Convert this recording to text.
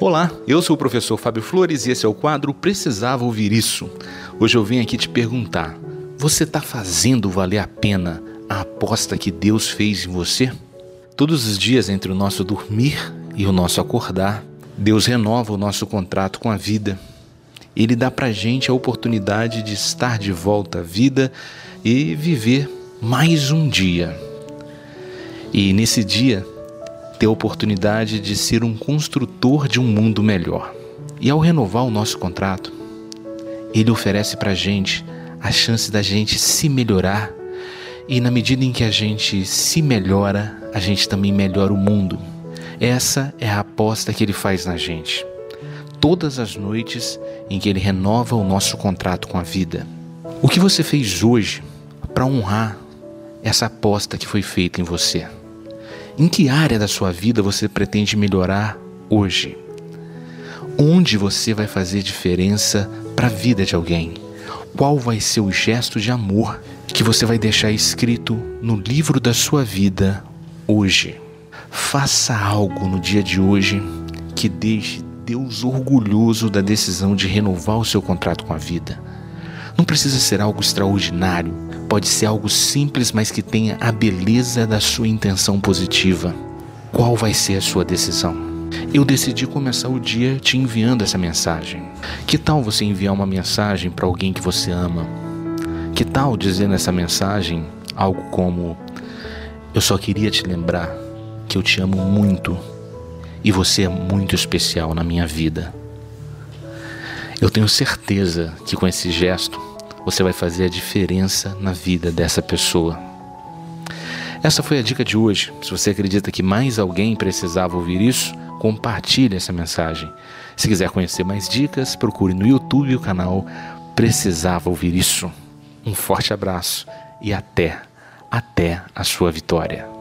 Olá, eu sou o professor Fábio Flores e esse é o quadro Precisava Ouvir Isso. Hoje eu venho aqui te perguntar: você está fazendo valer a pena a aposta que Deus fez em você? Todos os dias, entre o nosso dormir e o nosso acordar, Deus renova o nosso contrato com a vida. Ele dá para gente a oportunidade de estar de volta à vida e viver mais um dia. E nesse dia, ter a oportunidade de ser um construtor de um mundo melhor. E ao renovar o nosso contrato, ele oferece para a gente a chance da gente se melhorar. E na medida em que a gente se melhora, a gente também melhora o mundo. Essa é a aposta que ele faz na gente. Todas as noites em que ele renova o nosso contrato com a vida. O que você fez hoje para honrar essa aposta que foi feita em você? Em que área da sua vida você pretende melhorar hoje? Onde você vai fazer diferença para a vida de alguém? Qual vai ser o gesto de amor que você vai deixar escrito no livro da sua vida hoje? Faça algo no dia de hoje que deixe Deus orgulhoso da decisão de renovar o seu contrato com a vida. Não precisa ser algo extraordinário, pode ser algo simples, mas que tenha a beleza da sua intenção positiva. Qual vai ser a sua decisão? Eu decidi começar o dia te enviando essa mensagem. Que tal você enviar uma mensagem para alguém que você ama? Que tal dizer nessa mensagem algo como: Eu só queria te lembrar que eu te amo muito e você é muito especial na minha vida. Eu tenho certeza que com esse gesto você vai fazer a diferença na vida dessa pessoa. Essa foi a dica de hoje. Se você acredita que mais alguém precisava ouvir isso, compartilhe essa mensagem. Se quiser conhecer mais dicas, procure no YouTube o canal Precisava Ouvir Isso. Um forte abraço e até, até a sua vitória.